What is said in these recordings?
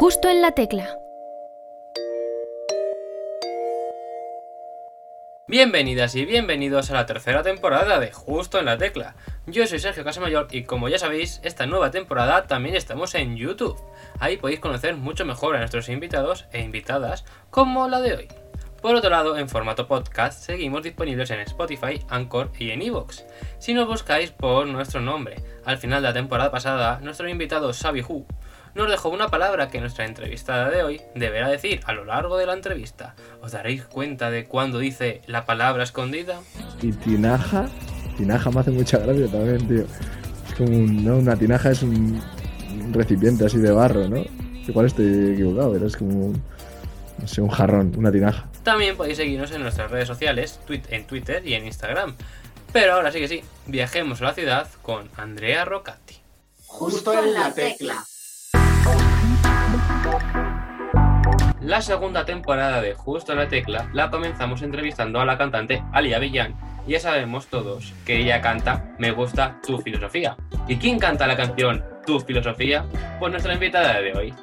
Justo en la tecla. Bienvenidas y bienvenidos a la tercera temporada de Justo en la Tecla. Yo soy Sergio Casamayor y como ya sabéis, esta nueva temporada también estamos en YouTube. Ahí podéis conocer mucho mejor a nuestros invitados e invitadas como la de hoy. Por otro lado, en formato podcast seguimos disponibles en Spotify, Anchor y en Evox. Si nos buscáis por nuestro nombre, al final de la temporada pasada, nuestro invitado Xavi Hu nos dejó una palabra que nuestra entrevistada de hoy deberá decir a lo largo de la entrevista. ¿Os daréis cuenta de cuando dice la palabra escondida? Y tinaja, tinaja me hace mucha gracia también, tío. Es como un, ¿no? Una tinaja es un, recipiente así de barro, ¿no? Igual estoy equivocado, pero es como un, no sé, un jarrón, una tinaja. También podéis seguirnos en nuestras redes sociales, en Twitter y en Instagram. Pero ahora sí que sí, viajemos a la ciudad con Andrea Rocati. Justo en la tecla. La segunda temporada de Justo la Tecla la comenzamos entrevistando a la cantante Ali Avellán. Y ya sabemos todos que ella canta Me gusta tu filosofía. ¿Y quién canta la canción Tu filosofía? Pues nuestra invitada de hoy.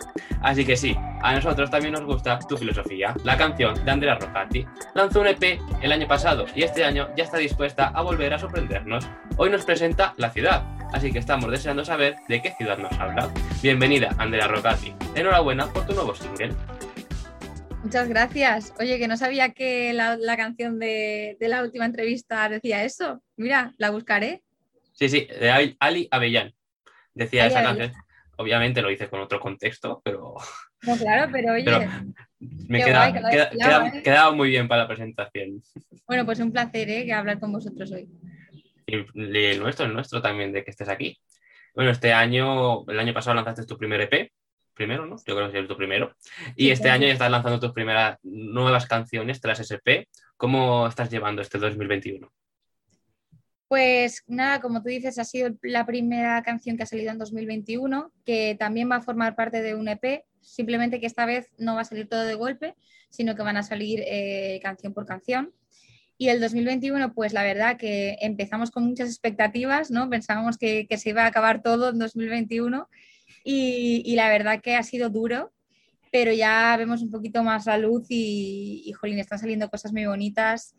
Así que sí, a nosotros también nos gusta Tu filosofía, la canción de Andrea Rocati. Lanzó un EP el año pasado y este año ya está dispuesta a volver a sorprendernos. Hoy nos presenta La Ciudad, así que estamos deseando saber de qué ciudad nos habla. Bienvenida, Andrea Rocati. Enhorabuena por tu nuevo single. Muchas gracias. Oye, que no sabía que la, la canción de, de la última entrevista decía eso. Mira, la buscaré. Sí, sí, de Ali- Avellán. Decía Ali esa Avellán. canción. Obviamente lo hice con otro contexto, pero No, claro, pero oye, Pero- me queda, guay, que lo queda- hayas pillado, queda- ¿eh? quedaba muy bien para la presentación. bueno, pues un placer ¿eh? hablar con vosotros hoy. Y el nuestro, el nuestro también, de que estés aquí. Bueno, este año, el año pasado lanzaste tu primer EP, primero, ¿no? Yo creo que es tu primero. Y Sí, este claro. año ya estás lanzando tus primeras nuevas canciones tras EP. ¿Cómo estás llevando este 2021? Pues nada, como tú dices, ha sido la primera canción que ha salido en 2021, que también va a formar parte de un EP, simplemente que esta vez no va a salir todo de golpe, sino que van a salir eh, canción por canción. Y el 2021, pues la verdad que empezamos con muchas expectativas, ¿no? Pensábamos que, que se iba a acabar todo en 2021 y, y la verdad que ha sido duro, pero ya vemos un poquito más la luz y, y jolín, están saliendo cosas muy bonitas.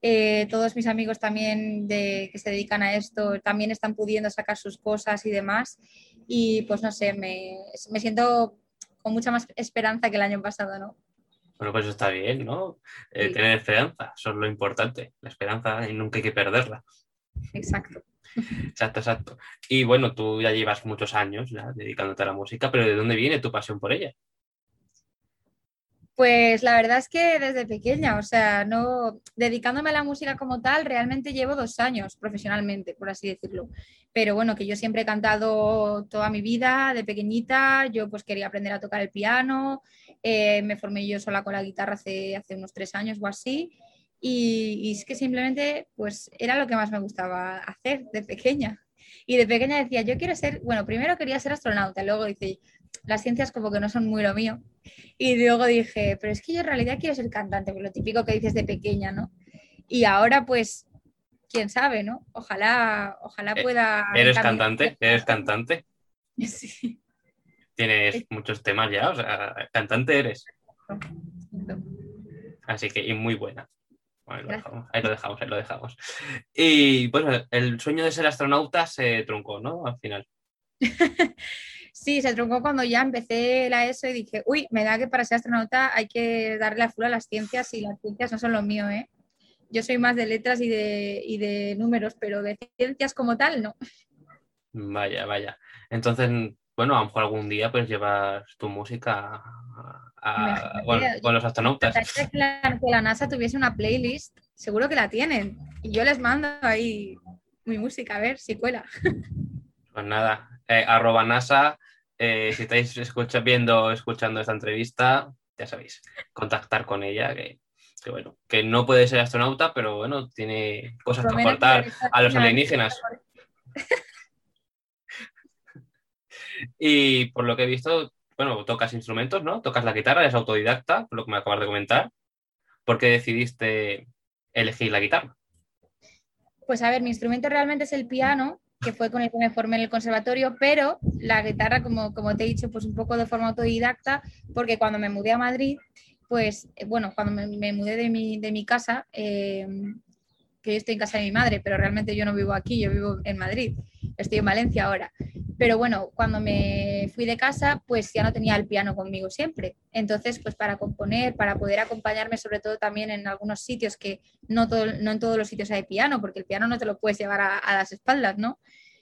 Eh, todos mis amigos también de, que se dedican a esto también están pudiendo sacar sus cosas y demás. Y pues no sé, me, me siento con mucha más esperanza que el año pasado, ¿no? Bueno, pues está bien, ¿no? Eh, Sí. Tener esperanza, eso es lo importante. La esperanza y nunca hay que perderla. Exacto. Exacto, exacto. Y bueno, tú ya llevas muchos años dedicándote a la música, pero ¿de dónde viene tu pasión por ella? Pues la verdad es que desde pequeña, o sea, no dedicándome a la música como tal, realmente llevo dos años profesionalmente, por así decirlo. Pero bueno, que yo siempre he cantado toda mi vida, de pequeñita, yo pues quería aprender a tocar el piano, eh, me formé yo sola con la guitarra hace unos tres años o así, y, y es que simplemente pues era lo que más me gustaba hacer de pequeña. Y de pequeña decía, yo quiero ser, bueno, primero quería ser astronauta, luego dice, las ciencias como que no son muy lo mío. Y luego dije, pero es que yo en realidad quiero ser cantante, pues lo típico que dices de pequeña, ¿no? Y ahora, pues, quién sabe, ¿no? Ojalá, ojalá Eh, pueda. ¿Eres cantante? ¿Eres cantante? Sí. Tienes muchos temas ya, o sea, cantante eres. Así que, y muy buena. Bueno, ahí lo dejamos, ahí lo dejamos, ahí lo dejamos. Y pues el sueño de ser astronauta se truncó, ¿no? Al final. Sí, se truncó cuando ya empecé la ESO y dije, uy, me da que para ser astronauta hay que darle la full a las ciencias y las ciencias no son lo mío, ¿eh? Yo soy más de letras y de, y de números, pero de ciencias como tal, no. Vaya, vaya. Entonces, bueno, a lo mejor algún día pues llevas tu música a- bueno, con los astronautas. Que la, que la NASA tuviese una playlist, seguro que la tienen. Y yo les mando ahí mi música, a ver si cuela. Pues nada, eh, arroba NASA, eh, si estáis escucha, viendo, escuchando esta entrevista, ya sabéis, contactar con ella, que, que bueno, que no puede ser astronauta, pero bueno, tiene cosas que aportar a los alienígenas. Y por lo que he visto, bueno, tocas instrumentos, ¿no? Tocas la guitarra, eres autodidacta, por lo que me acabas de comentar. ¿Por qué decidiste elegir la guitarra? Pues a ver, mi instrumento realmente es el piano, que fue con el que me formé en el conservatorio, pero la guitarra, como, como te he dicho, pues un poco de forma autodidacta, porque cuando me mudé a Madrid, pues eh, bueno, cuando me, mudé de mi, de mi casa, eh, yo estoy en casa de mi madre, pero realmente yo no vivo aquí, yo vivo en Madrid, estoy en Valencia ahora. Pero bueno, cuando me fui de casa, pues ya no tenía el piano conmigo siempre. Entonces, pues para componer, para poder acompañarme, sobre todo también en algunos sitios que no, todo, no en todos los sitios hay piano, porque el piano no te lo puedes llevar a, las espaldas, ¿no?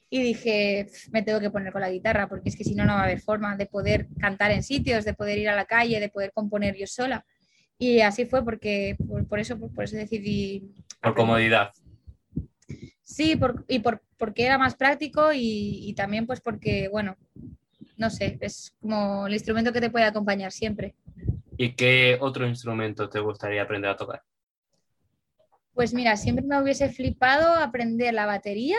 Y dije, me tengo que poner con la guitarra, porque es que si no, no va a haber forma de poder cantar en sitios, de poder ir a la calle, de poder componer yo sola. Y así fue porque, por, eso, por, eso decidí... Por comodidad. Sí, y por, porque era más práctico y, también pues porque, bueno, no sé, es como el instrumento que te puede acompañar siempre. ¿Y qué otro instrumento te gustaría aprender a tocar? Pues mira, siempre me hubiese flipado aprender la batería.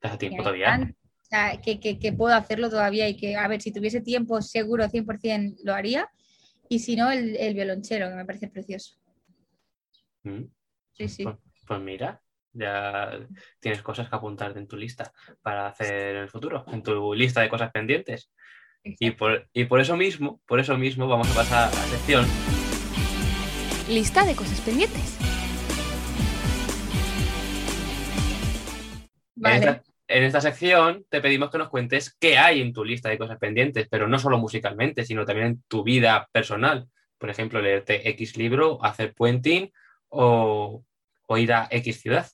¿Te tiempo todavía? O sea, que, que, puedo hacerlo todavía y que, a ver, si tuviese tiempo, seguro 100% lo haría. Y si no, el, el violonchelo, que me parece precioso. Mm. Sí, sí. Pues, pues mira, ya tienes cosas que apuntar en tu lista para hacer en el futuro, en tu lista de cosas pendientes. Y por, y por eso mismo, por eso mismo vamos a pasar a la sección. Lista de cosas pendientes. Vale. En, esta, sección te pedimos que nos cuentes qué hay en tu lista de cosas pendientes, pero no solo musicalmente, sino también en tu vida personal. Por ejemplo, leerte X libro, hacer puenting o, ir a X ciudad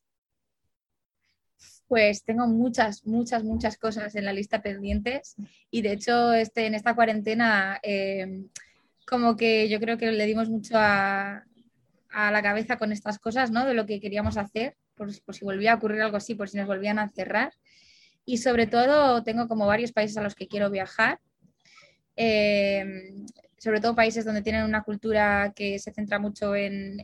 pues tengo muchas, muchas, muchas cosas en la lista pendientes y de hecho este, en esta cuarentena eh, como que yo creo que le dimos mucho a, la cabeza con estas cosas, ¿no? De lo que queríamos hacer, por, si volvía a ocurrir algo así, por si nos volvían a cerrar. Y sobre todo tengo como varios países a los que quiero viajar. Eh, sobre todo países donde tienen una cultura que se centra mucho en,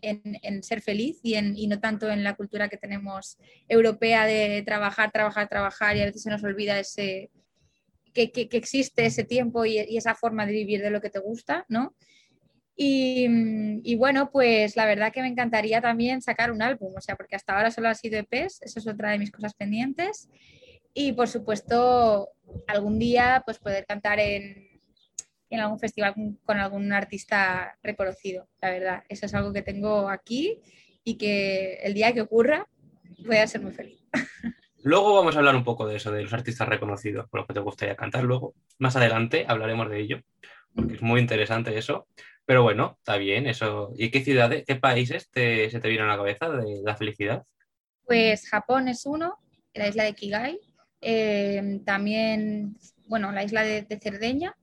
ser feliz y, en, no tanto en la cultura que tenemos europea de trabajar, trabajar, trabajar y a veces se nos olvida ese, que, existe ese tiempo y, esa forma de vivir de lo que te gusta, ¿no? Y, bueno, pues la verdad que me encantaría también sacar un álbum, o sea, porque hasta ahora solo ha sido EPs, eso es otra de mis cosas pendientes. Y por supuesto, algún día pues poder cantar en, en algún festival con, algún artista reconocido, la verdad. Eso es algo que tengo aquí y que el día que ocurra voy a ser muy feliz. Luego vamos a hablar un poco de eso, de los artistas reconocidos, por lo que te gustaría cantar. Luego, más adelante, hablaremos de ello, porque es muy interesante eso. Pero bueno, está bien eso. ¿Y qué ciudades, qué países se te vienen a la cabeza de la felicidad? Pues Japón es uno, la isla de Kigai. Eh, también, bueno, la isla de Cerdeña,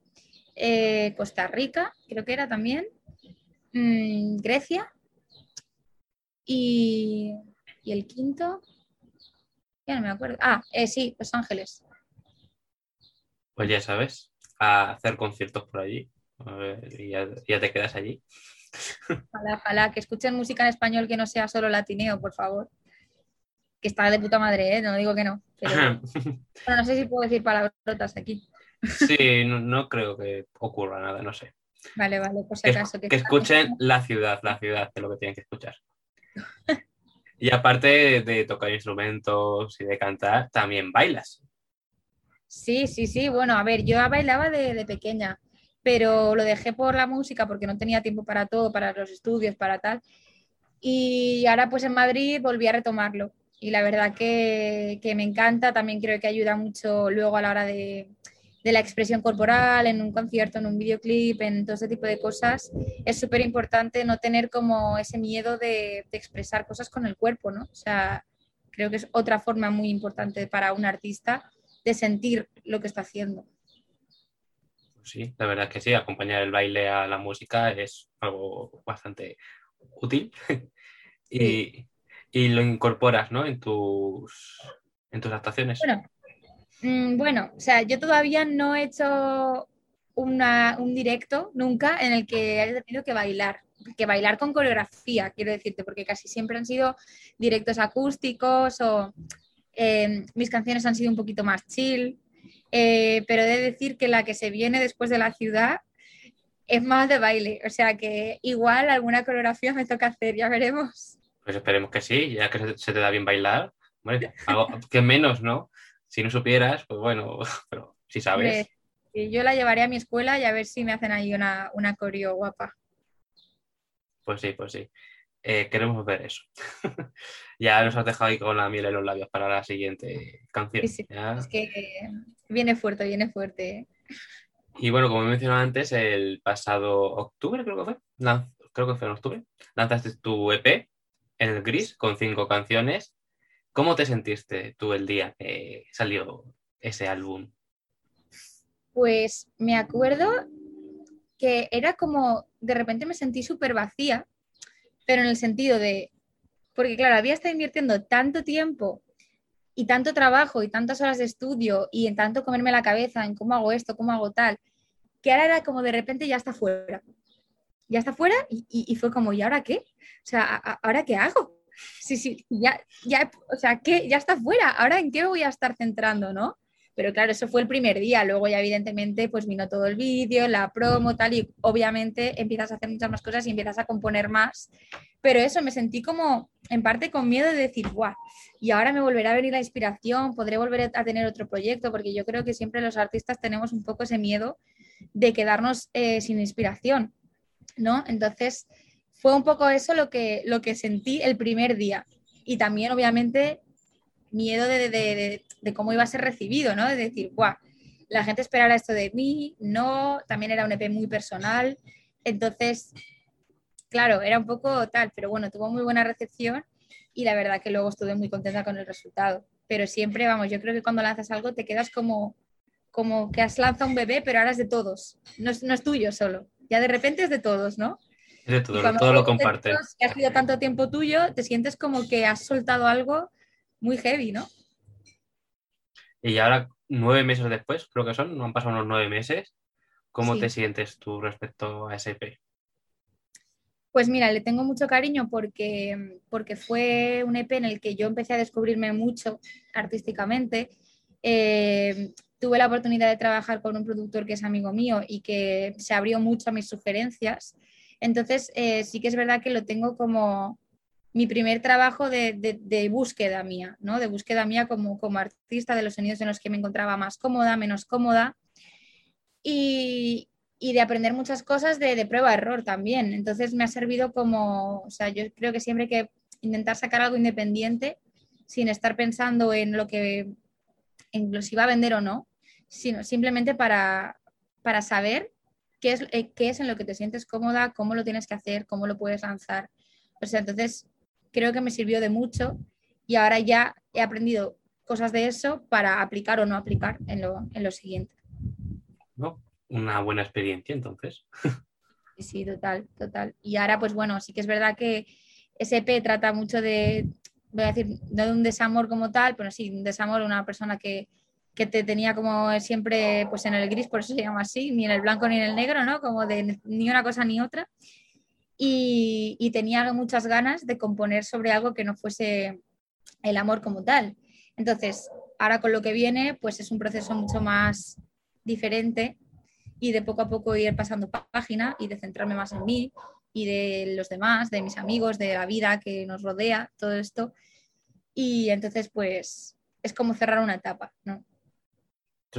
eh, Costa Rica, creo que era también, mm, Grecia y, el quinto, ya no me acuerdo. Ah, eh, sí, Los Ángeles. Pues ya sabes, a hacer conciertos por allí y ya, te quedas allí. Ojalá, ojalá, que escuchen música en español que no sea solo latineo, por favor. Que está de puta madre, ¿eh? no digo que no. Pero... no sé si puedo decir palabrotas aquí. Sí, no, creo que ocurra nada, no sé. Vale, vale, pues si acaso. Que, escuchen la ciudad, la ciudad de lo que tienen que escuchar. y aparte de tocar instrumentos y de cantar, también bailas. Sí, sí, sí. Bueno, a ver, yo bailaba de, pequeña, pero lo dejé por la música porque no tenía tiempo para todo, para los estudios, para tal. Y ahora pues en Madrid volví a retomarlo. Y la verdad que, que me encanta, también creo que ayuda mucho luego a la hora de, de la expresión corporal, en un concierto, en un videoclip, en todo ese tipo de cosas, es súper importante no tener como ese miedo de, expresar cosas con el cuerpo, ¿no? O sea, creo que es otra forma muy importante para un artista de sentir lo que está haciendo. Sí, la verdad es que sí, acompañar el baile a la música es algo bastante útil y, lo incorporas ¿no? en, tus, en tus actuaciones. Mm, bueno, o sea, yo todavía no he hecho un directo nunca en el que haya tenido que bailar, que bailar con coreografía, quiero decirte, porque casi siempre han sido directos acústicos o em, mis canciones han sido un poquito más chill, eh, pero he de decir que la que se viene después de la ciudad es más de baile, o sea que igual alguna coreografía me toca hacer, ya veremos. Pues esperemos que sí, ya que se te da bien bailar, que menos, ¿no? Si no supieras, pues bueno, pero si sabes. Yo la llevaré a mi escuela y a ver si me hacen ahí una, una coreo guapa. Pues sí, pues sí. Eh, queremos ver eso. ya nos has dejado ahí con la miel en los labios para la siguiente canción. Sí, sí, ¿ya? Es que viene fuerte, viene fuerte. Y bueno, como he mencionado antes, el pasado octubre creo que fue, creo que fue en octubre, lanzaste tu EP en el gris con cinco canciones. ¿Cómo te sentiste tú el día que salió ese álbum? Pues me acuerdo que era como, de repente me sentí súper vacía, pero en el sentido de, porque claro, había estado invirtiendo tanto tiempo y tanto trabajo y tantas horas de estudio y en tanto comerme la cabeza en cómo hago esto, cómo hago tal, que ahora era como de repente ya está fuera. Ya está fuera y, fue como, ¿y ahora qué? O sea, ¿a- a- ¿ahora qué hago? Sí, sí, ya, ya, o sea, ¿qué? Ya está fuera, ¿ahora en qué voy a estar centrando, no? Pero claro, eso fue el primer día, luego ya evidentemente pues vino todo el vídeo, la promo, tal, y obviamente empiezas a hacer muchas más cosas y empiezas a componer más. Pero eso, me sentí como en parte con miedo de decir, guau, y ahora me volverá a venir la inspiración, podré volver a tener otro proyecto, porque yo creo que siempre los artistas tenemos un poco ese miedo de quedarnos eh, sin inspiración, ¿no? Entonces, fue un poco eso lo que, lo que sentí el primer día. Y también, obviamente, miedo de, de- de- cómo iba a ser recibido, ¿no? De decir, guau, la gente esperará esto de mí, no, también era un EP muy personal. Entonces, claro, era un poco tal, pero bueno, tuvo muy buena recepción y la verdad que luego estuve muy contenta con el resultado. Pero siempre, vamos, yo creo que cuando lanzas algo te quedas como, como que has lanzado un bebé, pero ahora es de todos, no es, no es tuyo solo. Ya de repente es de todos, ¿no? De todo, cuando todo lo es de comparten. todos, Que ha sido tanto tiempo tuyo, te sientes como que has soltado algo muy heavy, ¿no? Y ahora, nueve meses después, creo que son, no han pasado unos nueve meses. ¿Cómo Sí. te sientes tú respecto a ese EP? Pues mira, le tengo mucho cariño porque, porque fue un EP en el que yo empecé a descubrirme mucho artísticamente. Eh, tuve la oportunidad de trabajar con un productor que es amigo mío y que se abrió mucho a mis sugerencias. Entonces, eh, sí que es verdad que lo tengo como mi primer trabajo de, búsqueda mía, ¿no? De búsqueda mía como, artista de los sonidos en los que me encontraba más cómoda, menos cómoda. Y, y de aprender muchas cosas de, de prueba-error también. Entonces me ha servido como, o sea, yo creo que siempre hay que intentar sacar algo independiente sin estar pensando en lo que, en lo si va a vender o no, sino simplemente para, para saber qué es, eh, qué es en lo que te sientes cómoda, cómo lo tienes que hacer, cómo lo puedes lanzar. O sea, entonces creo que me sirvió de mucho y ahora ya he aprendido cosas de eso para aplicar o no aplicar en lo, en lo siguiente. ¿No? Una buena experiencia, entonces. Sí, sí, total, total. Y ahora, pues bueno, sí que es verdad que SP trata mucho de, voy a decir, no de un desamor como tal, pero sí, un desamor, una persona que, que te tenía como siempre pues en el gris, por eso se llama así, ni en el blanco ni en el negro, ¿no? Como de ni una cosa ni otra. Y, y tenía muchas ganas de componer sobre algo que no fuese el amor como tal. Entonces, ahora con lo que viene, pues es un proceso mucho más diferente y de poco a poco ir pasando pá- página y de centrarme más en mí y de los demás, de mis amigos, de la vida que nos rodea, todo esto. Y entonces, pues, es como cerrar una etapa, ¿no?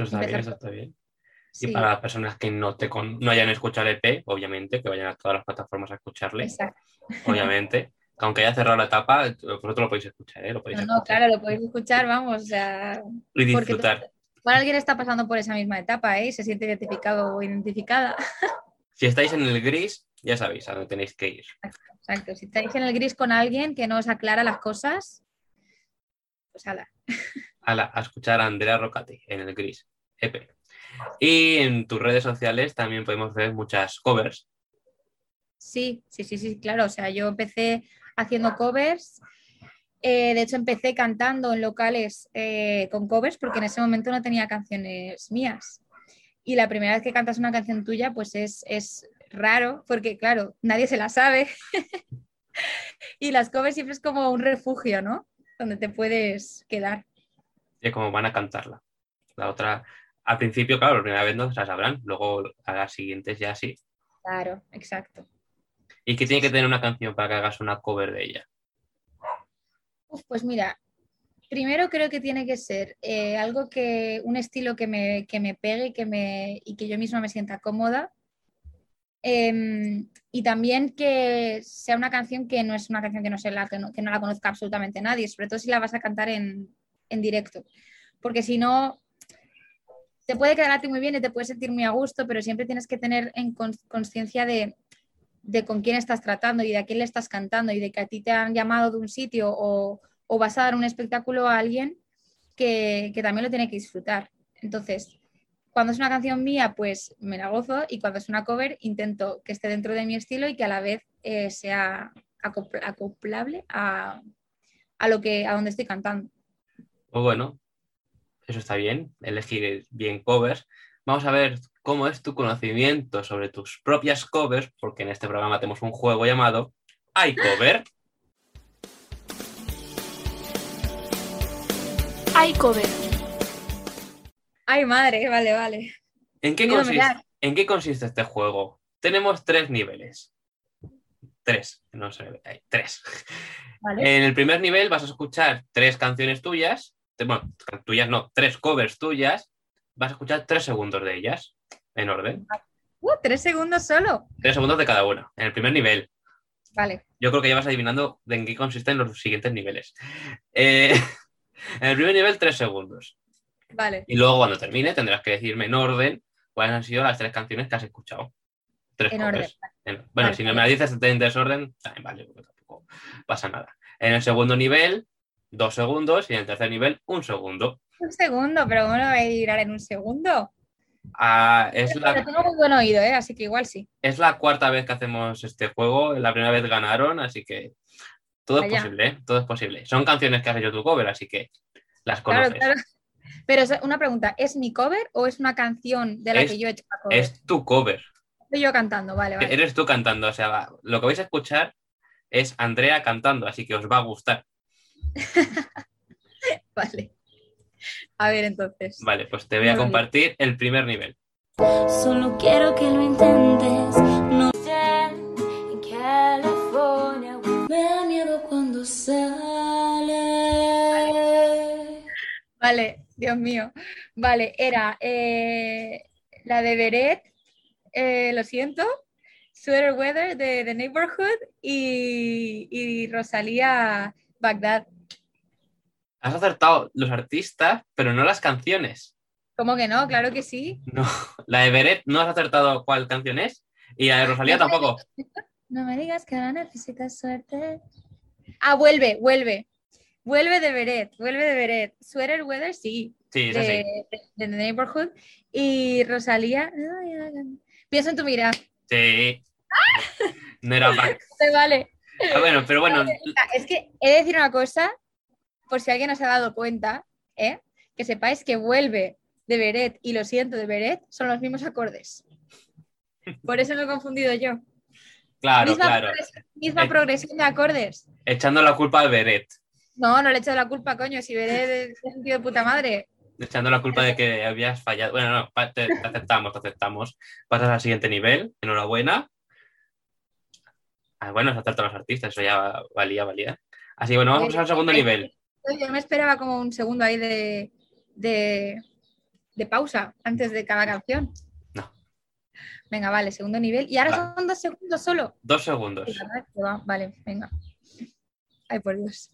Eso está bien, Empezar eso está bien. Sí, Y para las personas que no, te con- no hayan escuchado el EP, obviamente, que vayan a todas las plataformas a escucharle, exacto. obviamente. Aunque haya cerrado la etapa, vosotros lo podéis escuchar, ¿eh? Lo podéis No, no, escuchar. claro, lo podéis escuchar, vamos, o sea, Y disfrutar. igual alguien está pasando por esa misma etapa, ¿eh? Se siente identificado o identificada. Si estáis en el gris, ya sabéis a dónde tenéis que ir. Exacto, si estáis en el gris con alguien que no os aclara las cosas, pues ala. A, escuchar a Andrea Rocati en el gris EP. Y en tus redes sociales también podemos ver muchas covers. Sí, sí, sí, sí, claro. O sea, yo empecé haciendo covers. eh, de hecho, empecé cantando en locales eh, con covers porque en ese momento no tenía canciones mías. Y la primera vez que cantas una canción tuya, pues es, es raro porque, claro, nadie se la sabe. y las covers siempre es como un refugio, ¿no? Donde te puedes quedar. De cómo van a cantarla. La otra, al principio, claro, la primera vez no se la sabrán, luego a las siguientes ya sí. Claro, exacto. ¿Y qué tiene que tener una canción para que hagas una cover de ella? Uf, pues mira, primero creo que tiene que ser eh, algo que, un estilo que me, que me pegue y que, me, y que yo misma me sienta cómoda. Em, y también que sea una canción que no es una canción que no, se la, que no, que no la conozca absolutamente nadie, sobre todo si la vas a cantar en, en directo. Porque si no, te puede quedar a ti muy bien y te puedes sentir muy a gusto, pero siempre tienes que tener en conciencia de, de con quién estás tratando y de a quién le estás cantando y de que a ti te han llamado de un sitio o, o vas a dar un espectáculo a alguien que, que también lo tiene que disfrutar. Entonces, cuando es una canción mía, pues me la gozo y cuando es una cover, intento que esté dentro de mi estilo y que a la vez eh, sea acopl- acoplable a, a lo que a donde estoy cantando. Pues bueno, eso está bien, elegir bien covers. Vamos a ver cómo es tu conocimiento sobre tus propias covers, porque en este programa tenemos un juego llamado iCover. iCover. Ay, madre, vale, vale. ¿En qué, consiste. ¿En qué consiste este juego? Tenemos tres niveles. Tres, no sé, hay tres. vale. En el primer nivel vas a escuchar tres canciones tuyas, bueno, tuyas no, tres covers tuyas, vas a escuchar tres segundos de ellas, en orden. Uh, tres segundos solo. Tres segundos de cada una, en el primer nivel. Vale. Yo creo que ya vas adivinando de en qué consisten los siguientes niveles. Eh, en el primer nivel, tres segundos. Vale. Y luego, cuando termine, tendrás que decirme en orden cuáles han sido las tres canciones que has escuchado. Tres En covers. orden. En- bueno, Vale. si no me la dices en desorden, también vale, porque tampoco pasa nada. En el segundo nivel, dos segundos. Y en el tercer nivel, un segundo. Un segundo, pero ¿cómo lo voy a adivinar en un segundo? Ah, es, Pero la, tengo muy buen oído, ¿eh? así que igual sí. es la cuarta vez que hacemos este juego. La primera vez ganaron, así que todo es posible, ¿eh? Todo es posible. Son canciones que has hecho tu cover, así que las Claro, conoces. claro. Pero o sea, una pregunta, ¿es mi cover o es una canción de la Es- que yo he hecho la cover? Es tu cover. Estoy yo cantando, vale, vale. Eres tú cantando. O sea, lo que vais a escuchar es Andrea cantando, así que os va a gustar. Vale. A ver, entonces. Vale, pues te voy a compartir el primer nivel. Solo quiero que lo intentes. No sé, en California. Me da miedo cuando sale. Vale, Dios mío. Vale, era eh, la de Beret, eh, lo siento, Sweater Weather de The Neighborhood y, y Rosalía Bagdad. Has acertado los artistas, pero no las canciones. ¿Cómo que no? Claro que sí. No, la de Beret no has acertado cuál canción es. Y la de Rosalía tampoco. No me digas que ahora necesitas suerte. Ah, vuelve, vuelve. Vuelve de Beret, vuelve de Beret. Sweater Weather, sí. Sí, es de, así. de- de The Neighborhood. Y Rosalía. Pienso en tu mirada. Sí. No era back. Vale. Ah, bueno, pero bueno, Es que he de decir una cosa, por si alguien no se ha dado cuenta, ¿eh? que sepáis que vuelve de Beret y lo siento de Beret son los mismos acordes. Por eso me he confundido yo. claro, misma claro. progresión- misma Eh. progresión de acordes. Echando la culpa al Beret. No, no le he echado la culpa, coño. Si Beret es un tío de puta madre. Echando la culpa de que habías fallado. Bueno, no, te, te aceptamos, te aceptamos. Pasas al siguiente nivel. Enhorabuena. Ah, bueno, se acertan los artistas, eso ya valía, valía. Así que bueno, vamos al segundo nivel. Yo me esperaba como un segundo ahí de, de, de pausa antes de cada canción. No. Venga, vale, segundo nivel. Y ahora son dos segundos solo. Dos segundos. Vale, venga. Ay, por Dios.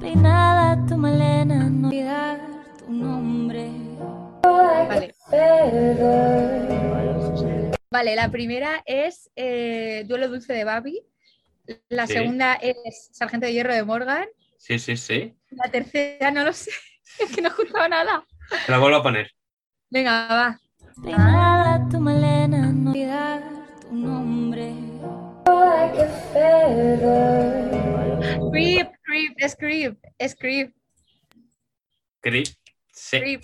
Peinada tu melena, no olvidar tu nombre. Vale. Vale, la primera es eh, Duelo Dulce de Babi. La Sí. segunda es Sargento de Hierro de Morgan. Sí, sí, sí. La tercera no lo sé. Es que no he escuchado nada. Te la vuelvo a poner. Venga, va. Peinada tu melena, no olvidar tu nombre. Creep, creep, es creep, es creep, Creep. Sí, creep.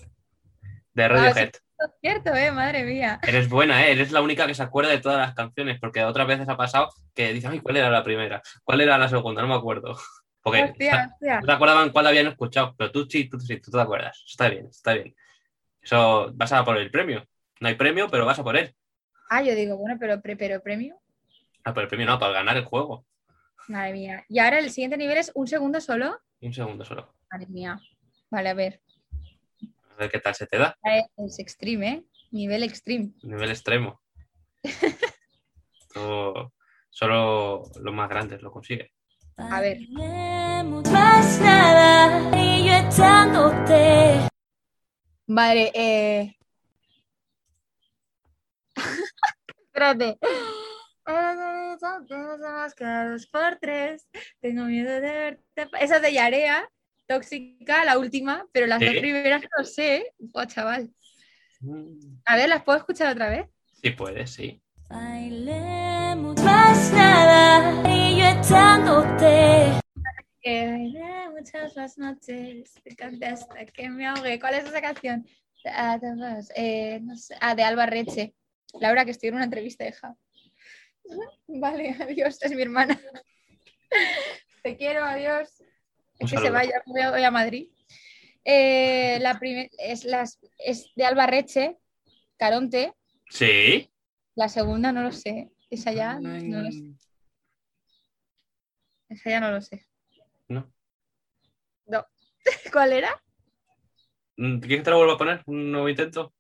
de Radiohead. Es cierto, eh, madre mía. Eres buena, ¿eh? Eres la única que se acuerda de todas las canciones, porque otras veces ha pasado que dice, ay, ¿cuál era la primera? ¿Cuál era la segunda? No me acuerdo. Porque Hostia, hostia. no te acordaban cuál habían escuchado, pero tú sí, tú sí, tú te acuerdas. Está bien, está bien. Eso, vas a por el premio. No hay premio, pero vas a por él. Ah, yo digo, bueno, pero, pero premio. Ah, por el premio no, para ganar el juego. Madre mía. Y ahora el siguiente nivel es un segundo solo. Un segundo solo. Madre mía. Vale, a ver. A ver qué tal se te da. Es extreme, ¿eh? Nivel extreme. Nivel extremo. Todo- solo los más grandes lo consiguen. A ver. Más nada, y yo echándote. Vale, eh... Espérate. Más por tres. Tengo miedo de verte. Esa es de Yarea, tóxica, la última, pero las dos primeras no sé. Buah, chaval. Mm, A ver, ¿las puedo escuchar otra vez? Sí puedes, sí. Bailemos más nada, y yo echándote. Que bailé muchas las noches, te canté hasta que me ahogué. ¿Cuál es esa canción? Ah, eh, no sé. Ah, de Alba Reche. Laura, que estoy en una entrevista, hija. Vale, adiós, es mi hermana. Te quiero, adiós. Un Es que se vaya, voy a, voy a Madrid. Eh, la primer- es, las, es de Alba Reche, Caronte. Sí. La segunda no lo sé. Esa ya no lo sé. Esa ya no lo sé. No. No. ¿Cuál era? Mm, ¿Quieres que te lo vuelva a poner? ¿Un nuevo intento?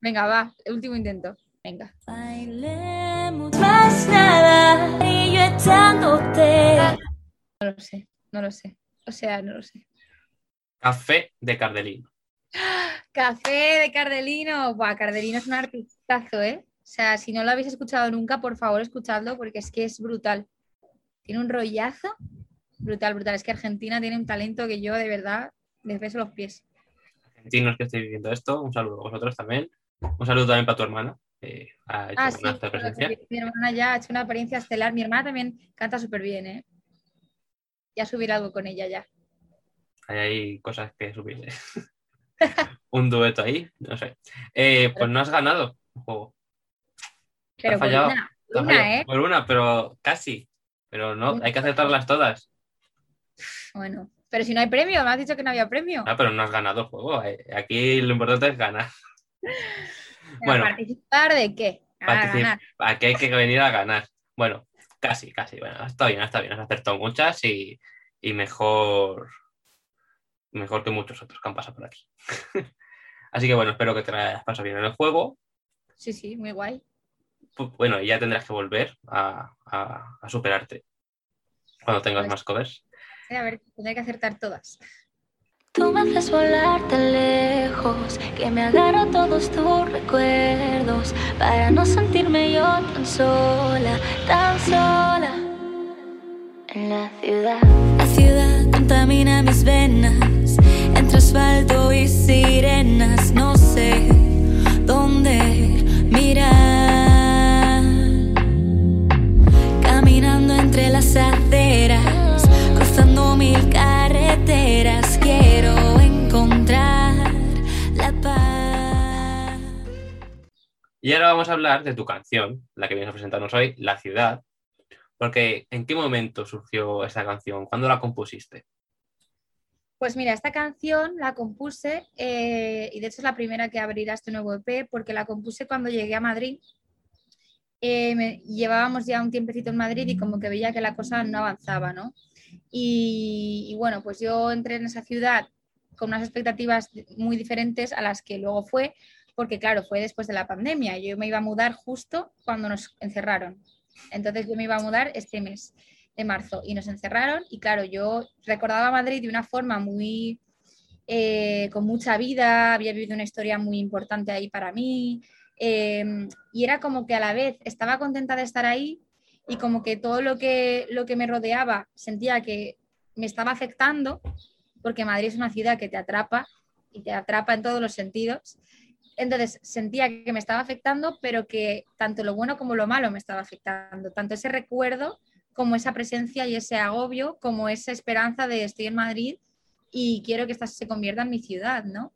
Venga, va, último intento. Venga. Bailemos más nada, y yo echándote. No lo sé, no lo sé. O sea, no lo sé. Café de Cardelino. Café de Cardelino. Buah, Cardelino es un artistazo, ¿eh? O sea, si no lo habéis escuchado nunca, por favor, escuchadlo porque es que es brutal. Tiene un rollazo brutal, brutal. Es que Argentina tiene un talento que yo de verdad les beso los pies. Argentinos que estéis viviendo esto, un saludo a vosotros también. Un saludo también para tu hermana. ha hecho Ah, una sí, presencia. mi, hermana ya ha hecho una apariencia estelar. Mi hermana también canta súper bien, ¿eh? Ya subiré algo con ella ya. Hay cosas que subir. un dueto ahí, no sé. Eh, pues no has ganado el juego. Pero has por fallado. una, has una, fallado ¿eh? Por una, pero casi. Pero no, hay que aceptarlas todas. Bueno, pero si no hay premio, me has dicho que no había premio. Ah, pero no has ganado el juego. eh. Aquí lo importante es ganar. bueno. ¿Participar de qué? Particip-. Aquí hay que venir a ganar. Bueno, casi, casi. Bueno, está bien, está bien. Has acertado muchas y, y mejor, mejor que muchos otros que han pasado por aquí. Así que bueno, espero que te hayas pasado bien en el juego. Sí, sí, muy guay. Bueno, y ya tendrás que volver a, a- a superarte cuando tengas Pues- más covers. Sí, a ver, tendré que acertar todas. Tú me haces volar tan lejos que me agarro todos tus recuerdos para no sentirme yo tan sola, tan sola en la ciudad. La ciudad contamina mis venas entre asfalto y sirenas. No Y ahora vamos a hablar de tu canción, la que vienes a presentarnos hoy, La Ciudad. Porque, ¿en qué momento surgió esta canción? ¿Cuándo la compusiste? Pues mira, esta canción la compuse eh, y de hecho es la primera que abrirá este nuevo EP porque la compuse cuando llegué a Madrid. Eh, me- llevábamos ya un tiempecito en Madrid y como que veía que la cosa no avanzaba, ¿no? Y, y bueno, pues yo entré en esa ciudad con unas expectativas muy diferentes a las que luego fue, porque claro, fue después de la pandemia. Yo me iba a mudar justo cuando nos encerraron. Entonces yo me iba a mudar este mes de marzo y nos encerraron y claro, yo recordaba Madrid de una forma muy, eh, con mucha vida, había vivido una historia muy importante ahí para mí eh, y era como que a la vez estaba contenta de estar ahí y como que todo lo que, lo que me rodeaba sentía que me estaba afectando porque Madrid es una ciudad que te atrapa y te atrapa en todos los sentidos. Entonces sentía que me estaba afectando, pero que tanto lo bueno como lo malo me estaba afectando. Tanto ese recuerdo como esa presencia y ese agobio, como esa esperanza de estoy en Madrid y quiero que esta se convierta en mi ciudad, ¿no?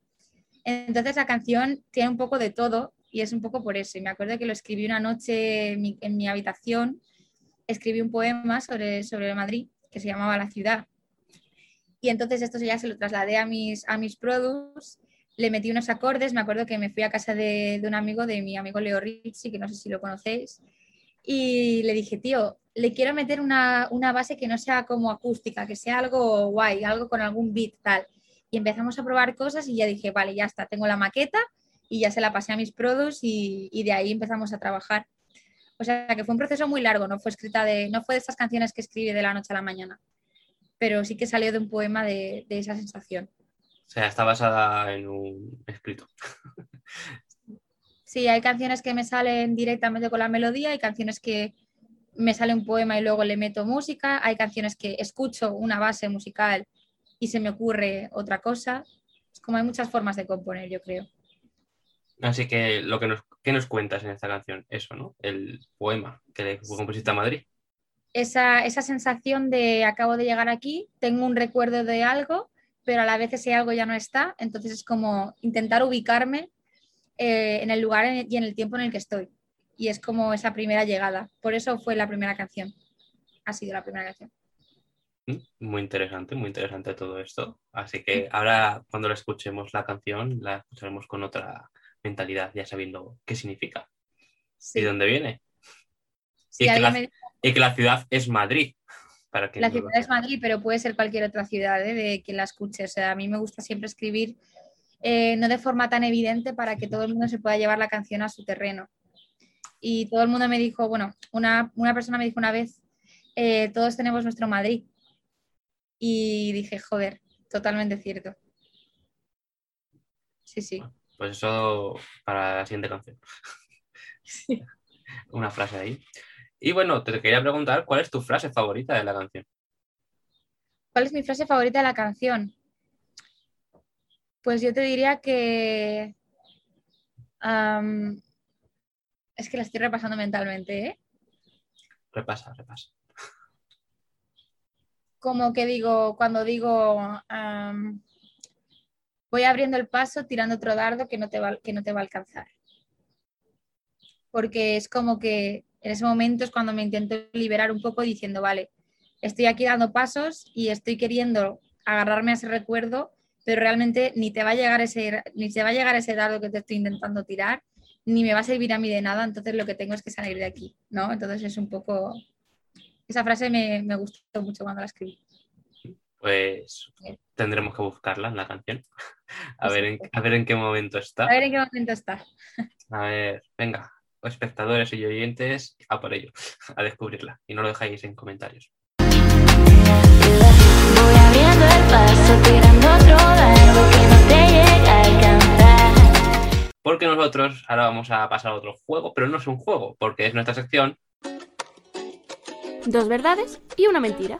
Entonces la canción tiene un poco de todo y es un poco por eso. Y me acuerdo que lo escribí una noche en mi, habitación, escribí un poema sobre, sobre Madrid que se llamaba La ciudad. Y entonces esto ya se lo trasladé a mis, a mis produce, le metí unos acordes, me acuerdo que me fui a casa de, un amigo, de mi amigo Leo Ricci, que no sé si lo conocéis, y le dije, tío, le quiero meter una, una base que no sea como acústica, que sea algo guay, algo con algún beat tal. y empezamos a probar cosas y ya dije, vale, ya está, tengo la maqueta y ya se la pasé a mis produs y, y de ahí empezamos a trabajar. O sea que fue un proceso muy largo, no fue escrita de, no fue de estas canciones que escribí de la noche a la mañana, pero sí que salió de un poema de esa sensación. O sea, está basada en un escrito. Sí, hay canciones que me salen directamente con la melodía, hay canciones que me sale un poema y luego le meto música, hay canciones que escucho una base musical y se me ocurre otra cosa. Es como hay muchas formas de componer, yo creo. Así que lo que nos, ¿qué nos cuentas en esta canción? Eso, ¿no? El poema que le compusiste a Madrid. Esa, esa sensación de acabo de llegar aquí, tengo un recuerdo de algo, pero a la vez ese algo ya no está, entonces es como intentar ubicarme eh, en el lugar y en el tiempo en el que estoy. Y es como esa primera llegada. Por eso fue la primera canción. Ha sido la primera canción. Mm, Muy interesante, muy interesante todo esto. Así que ahora cuando la escuchemos la canción, la escucharemos con otra mentalidad, ya sabiendo qué significa Sí. y dónde viene. Sí, y, que alguien la, me- y que la ciudad es Madrid. Para que La ciudad es. Madrid, pero puede ser cualquier otra ciudad ¿eh? de quien la escuche. O sea, a mí me gusta siempre escribir eh, no de forma tan evidente para que todo el mundo se pueda llevar la canción a su terreno. Y todo el mundo me dijo, bueno, una, una persona me dijo una vez, eh, todos tenemos nuestro Madrid. Y dije, joder, totalmente cierto. Sí, sí. Pues eso para la siguiente canción. Sí. Una frase ahí. Y bueno, te quería preguntar, ¿cuál es tu frase favorita de la canción? ¿Cuál es mi frase favorita de la canción? Pues yo te diría que... es que la estoy repasando mentalmente, ¿eh? Repasa, repasa. Como que digo, cuando digo, voy abriendo el paso, tirando otro dardo que no te va, que no te va a alcanzar. Porque es como que en ese momento es cuando me intento liberar un poco diciendo, vale, estoy aquí dando pasos y estoy queriendo agarrarme a ese recuerdo, pero realmente ni te va a llegar ese, ni te va a llegar ese dardo que te estoy intentando tirar, ni me va a servir a mí de nada, entonces lo que tengo es que salir de aquí, ¿no? Entonces es un poco... Esa frase me, me gustó mucho cuando la escribí. Pues tendremos que buscarla en la canción. A Sí, ver, en, sí. a ver en qué momento está. A ver en qué momento está. A ver, venga, espectadores y oyentes, a por ello, a descubrirla. Y no lo dejáis en comentarios. Voy abriendo el paso, tirando otro dardo que no te llega a alcanzar. Porque nosotros ahora vamos a pasar a otro juego, pero no es un juego, porque es nuestra sección Dos verdades y una mentira.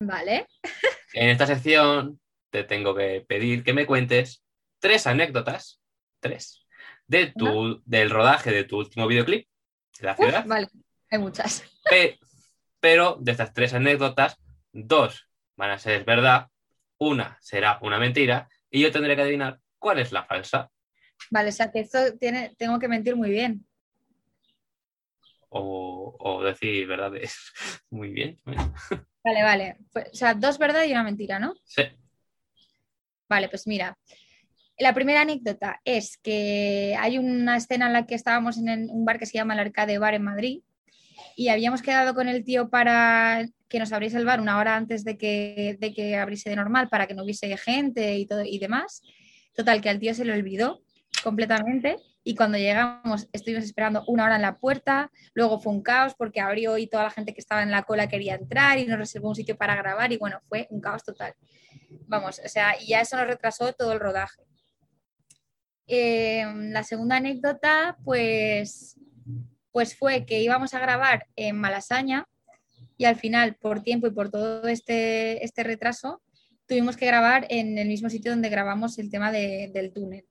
Vale. En esta sección te tengo que pedir que me cuentes tres anécdotas, tres, de tu, del rodaje de tu último videoclip, de la Uf, ciudad, vale, hay muchas. pe- pero de estas tres anécdotas, dos van a ser verdad, una será una mentira, y yo tendré que adivinar cuál es la falsa. Vale, o sea que esto tiene, tengo que mentir muy bien. O, o decir verdades. Muy bien. bueno. Vale, vale. Pues, o sea, dos verdades y una mentira, ¿no? Sí. Vale, pues mira. La primera anécdota es que hay una escena en la que estábamos en un bar que se llama el Arcade Bar en Madrid y habíamos quedado con el tío para que nos abriese el bar una hora antes de que, de que abriese de normal para que no hubiese gente y todo y demás. Total, que al tío se le olvidó completamente y cuando llegamos estuvimos esperando una hora en la puerta, luego fue un caos porque abrió y toda la gente que estaba en la cola quería entrar y nos reservó un sitio para grabar y bueno, fue un caos total. Vamos, o sea, y ya eso nos retrasó todo el rodaje. Eh, la segunda anécdota, pues, pues fue que íbamos a grabar en Malasaña y al final, por tiempo y por todo este, este retraso, tuvimos que grabar en el mismo sitio donde grabamos el tema de- del túnel.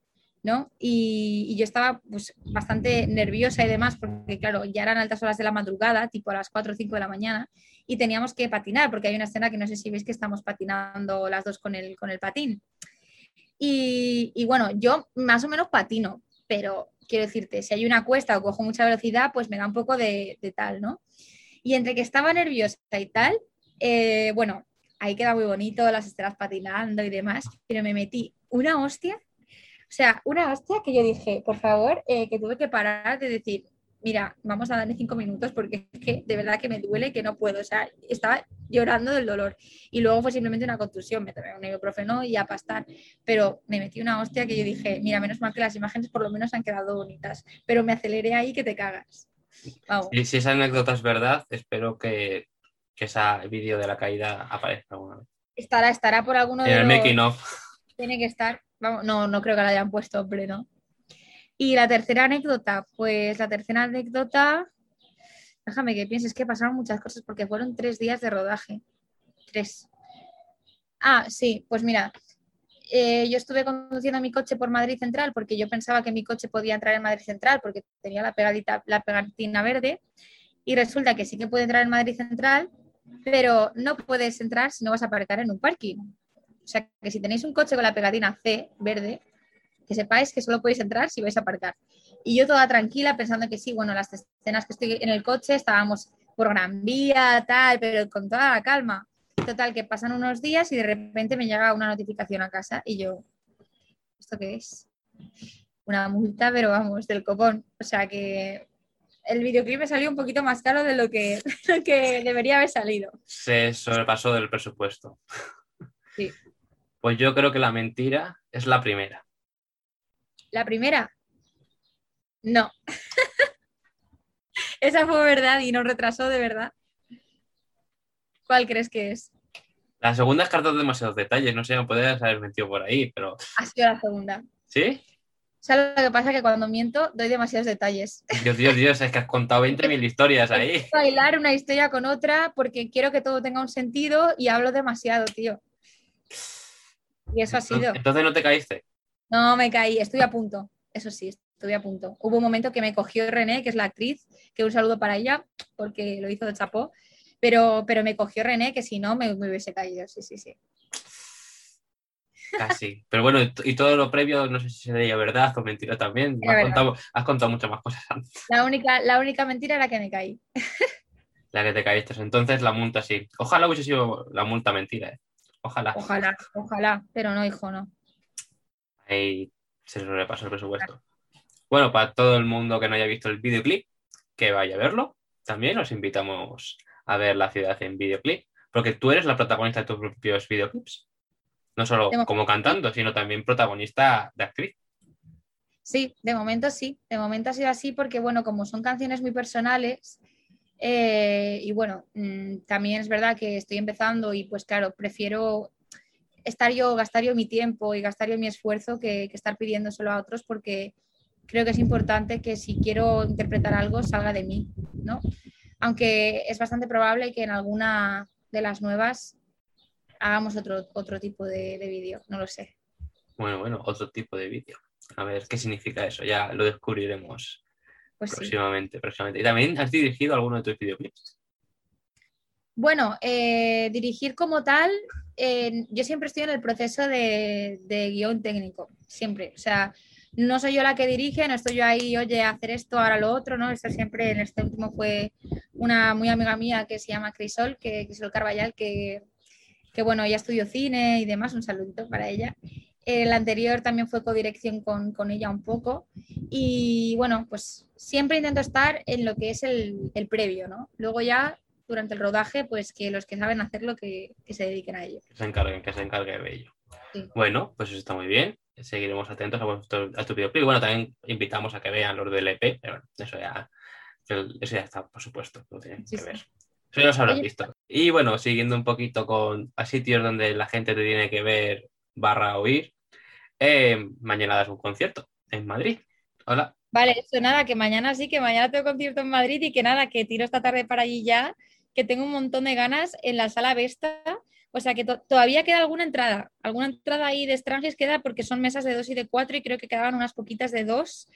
¿no? Y, y yo estaba pues, bastante nerviosa y demás, porque claro, ya eran altas horas de la madrugada, tipo a las 4 o 5 de la mañana, y teníamos que patinar, porque hay una escena que no sé si veis que estamos patinando las dos con el, con el patín. Y, bueno, yo más o menos patino, pero quiero decirte, si hay una cuesta o cojo mucha velocidad, pues me da un poco de, de tal, ¿no? Y entre que estaba nerviosa y tal, eh, bueno, ahí queda muy bonito, las esteras patinando y demás, pero me metí una hostia, o sea, una hostia que yo dije, por favor, eh, que tuve que parar de decir, mira, vamos a darle cinco minutos porque es que de verdad que me duele que no puedo. O sea, estaba llorando del dolor. Y luego fue simplemente una contusión, me tomé un ibuprofeno y a pastar. Pero me metí una hostia que yo dije, mira, menos mal que las imágenes por lo menos han quedado bonitas. Pero me aceleré ahí que te cagas. Vamos. Y si esa anécdota es verdad, espero que, que ese vídeo de la caída aparezca alguna vez. Estará, estará por alguno En de el los... making of. Tiene que estar. Vamos, no, no creo que la hayan puesto, hombre, ¿no? Y la tercera anécdota, pues la tercera anécdota, déjame que pienses que pasaron muchas cosas porque fueron tres días de rodaje. Tres. Ah, sí, pues mira, eh, yo estuve conduciendo mi coche por Madrid Central porque yo pensaba que mi coche podía entrar en Madrid Central porque tenía la, pegadita, la pegatina verde y resulta que sí que puede entrar en Madrid Central, pero no puedes entrar si no vas a aparcar en un parking. O sea, que si tenéis un coche con la pegatina C verde, que sepáis que solo podéis entrar si vais a aparcar. Y yo toda tranquila pensando que sí, bueno, las escenas que estoy en el coche estábamos por Gran Vía, tal, pero con toda la calma. Total, que pasan unos días y de repente me llega una notificación a casa y yo, ¿esto qué es? Una multa, pero vamos, del copón. O sea que el videoclip me salió un poquito más caro de lo que, lo que debería haber salido. Se sobrepasó del presupuesto. Sí. Pues yo creo que la mentira es la primera. La primera, no. Esa fue verdad y nos retrasó de verdad. ¿Cuál crees que es? La segunda es has dado demasiados detalles, no sé, me podrías haber mentido por ahí, pero. Ha sido la segunda. ¿Sí? ¿Sabes lo que pasa? Que cuando miento doy demasiados detalles. Dios, Dios, Dios, es que has contado 20.000 historias ahí. Bailar una historia con otra porque quiero que todo tenga un sentido y hablo demasiado, tío. Y eso ha sido. Entonces no te caíste. No, me caí, estoy a punto. Eso sí, estuve a punto. Hubo un momento que me cogió René, que es la actriz, que un saludo para ella, porque lo hizo de chapó, pero, pero me cogió René, que si no me, me hubiese caído, sí, sí, sí. Casi. Pero bueno, y todo lo previo, no sé si sería verdad o mentira también. Era Has verdad. contado, has contado muchas más cosas antes. La única, la única mentira era que me caí. La que te caíste. Entonces la multa sí. Ojalá hubiese sido la multa mentira. ¿eh? Ojalá. Ojalá, ojalá, pero no, hijo, no. Ahí se sobrepasó el presupuesto. Bueno, para todo el mundo que no haya visto el videoclip, que vaya a verlo. También os invitamos a ver la ciudad en videoclip. Porque tú eres la protagonista de tus propios videoclips. No solo como cantando, sino también protagonista de actriz. Sí, de momento sí, de momento ha sido así porque, bueno, como son canciones muy personales, eh, y bueno, mm, también es verdad que estoy empezando y pues claro, prefiero estar yo, gastar yo mi tiempo y gastar yo mi esfuerzo que, que estar pidiéndoselo a otros porque creo que es importante que si quiero interpretar algo salga de mí, ¿no? Aunque es bastante probable que en alguna de las nuevas hagamos otro, otro tipo de, de vídeo, no lo sé. Bueno, bueno, otro tipo de vídeo. A ver qué significa eso. Ya lo descubriremos Pues sí. próximamente, próximamente. ¿Y también has dirigido alguno de tus videoclips? Bueno, eh, dirigir como tal, eh, yo siempre estoy en el proceso de, de guion técnico, siempre. O sea, no soy yo la que dirige, no estoy yo ahí, oye, hacer esto, ahora lo otro, ¿no? Esto siempre, en este último fue una muy amiga mía que se llama Crisol, que Crisol Carballal, que, que bueno, ella estudió cine y demás, un saludito para ella. El anterior también fue codirección con, con ella un poco. Y bueno, pues siempre intento estar en lo que es el, el previo, ¿no? Luego ya durante el rodaje, pues que los que saben hacerlo que, que se dediquen a ello. Que se encarguen, que se encargue de ello. Sí. Bueno, pues eso está muy bien. Seguiremos atentos a, vuestro, a tu videoclip. Y bueno, también invitamos a que vean los del EP, pero bueno, eso ya, eso ya está, por supuesto, lo tienen Sí, que sí. ver. Eso ya los habrán visto. Y bueno, siguiendo un poquito con a sitios donde la gente te tiene que ver barra oír, eh, mañana das un concierto en Madrid. Hola. Vale, eso nada, que mañana sí, que mañana tengo concierto en Madrid y que nada, que tiro esta tarde para allí ya, que tengo un montón de ganas en la sala Vesta. O sea que to- todavía queda alguna entrada, alguna entrada ahí de extranjeros queda porque son mesas de dos y de cuatro y creo que quedaban unas poquitas de dos.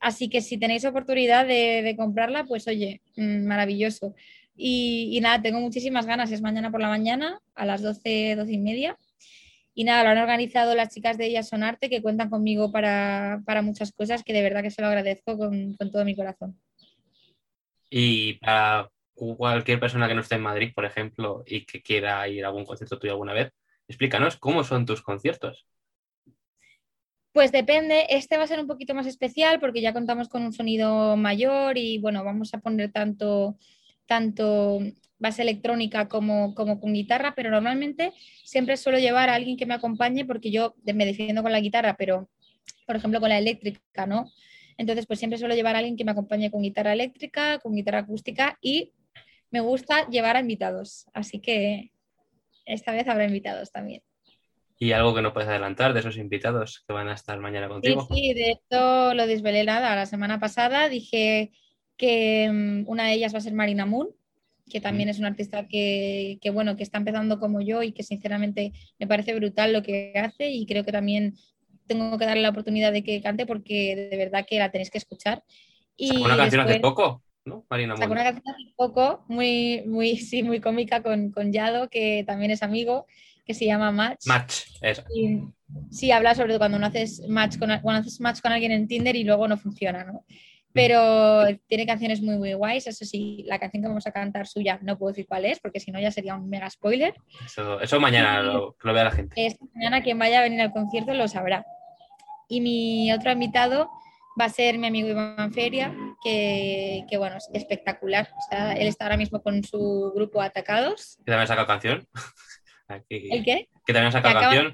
Así que si tenéis oportunidad de, de comprarla, pues oye, mm, maravilloso. Y, y nada, tengo muchísimas ganas, es mañana por la mañana a las 12, 12 y media. Y nada, lo han organizado las chicas de Ellas Son Arte, que cuentan conmigo para, para muchas cosas, que de verdad que se lo agradezco con, con todo mi corazón. Y para cualquier persona que no esté en Madrid, por ejemplo, y que quiera ir a algún concierto tuyo alguna vez, explícanos cómo son tus conciertos. Pues depende, este va a ser un poquito más especial porque ya contamos con un sonido mayor y bueno, vamos a poner tanto, tanto base electrónica como, como con guitarra, pero normalmente siempre suelo llevar a alguien que me acompañe porque yo me defiendo con la guitarra, pero por ejemplo con la eléctrica, ¿no? Entonces, pues siempre suelo llevar a alguien que me acompañe con guitarra eléctrica, con guitarra acústica y me gusta llevar a invitados. Así que esta vez habrá invitados también. ¿Y algo que no puedes adelantar de esos invitados que van a estar mañana contigo? Sí, sí, de esto lo desvelé nada. La semana pasada dije que mm, una de ellas va a ser Marina Moon, que también es una artista que, que, bueno, que está empezando como yo y que sinceramente me parece brutal lo que hace y creo que también tengo que darle la oportunidad de que cante porque de verdad que la tenéis que escuchar. Y Sacó una canción hace poco, ¿no? Marina Sacó una canción hace poco, muy, muy, sí, muy cómica con, con Yado, que también es amigo, que se llama Match. Match, eso. Y, sí, habla sobre cuando no haces match con, cuando haces match con alguien en Tinder y luego no funciona, ¿no? Pero tiene canciones muy, muy guays. Eso sí, la canción que vamos a cantar suya no puedo decir cuál es, porque si no ya sería un mega spoiler. Eso, eso mañana lo, lo, vea la gente. Esta mañana quien vaya a venir al concierto lo sabrá. Y mi otro invitado va a ser mi amigo Iván Feria, que, que bueno, es espectacular. O sea, él está ahora mismo con su grupo Atacados. ¿Y también saca canción? Aquí. ¿El qué? Que también saca canción.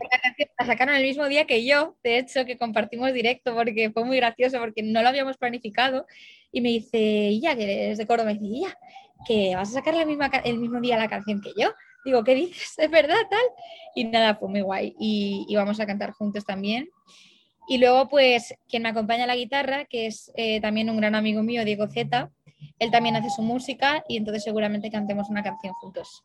La sacaron el mismo día que yo, de hecho, que compartimos directo porque fue muy gracioso, porque no lo habíamos planificado. Y me dice, ya que eres de Córdoba, me dice, ya, que vas a sacar la misma, el mismo día la canción que yo. Digo, ¿qué dices? ¿Es verdad tal? Y nada, fue muy guay. Y, y vamos a cantar juntos también. Y luego, pues, quien me acompaña a la guitarra, que es eh, también un gran amigo mío, Diego Zeta, él también hace su música y entonces seguramente cantemos una canción juntos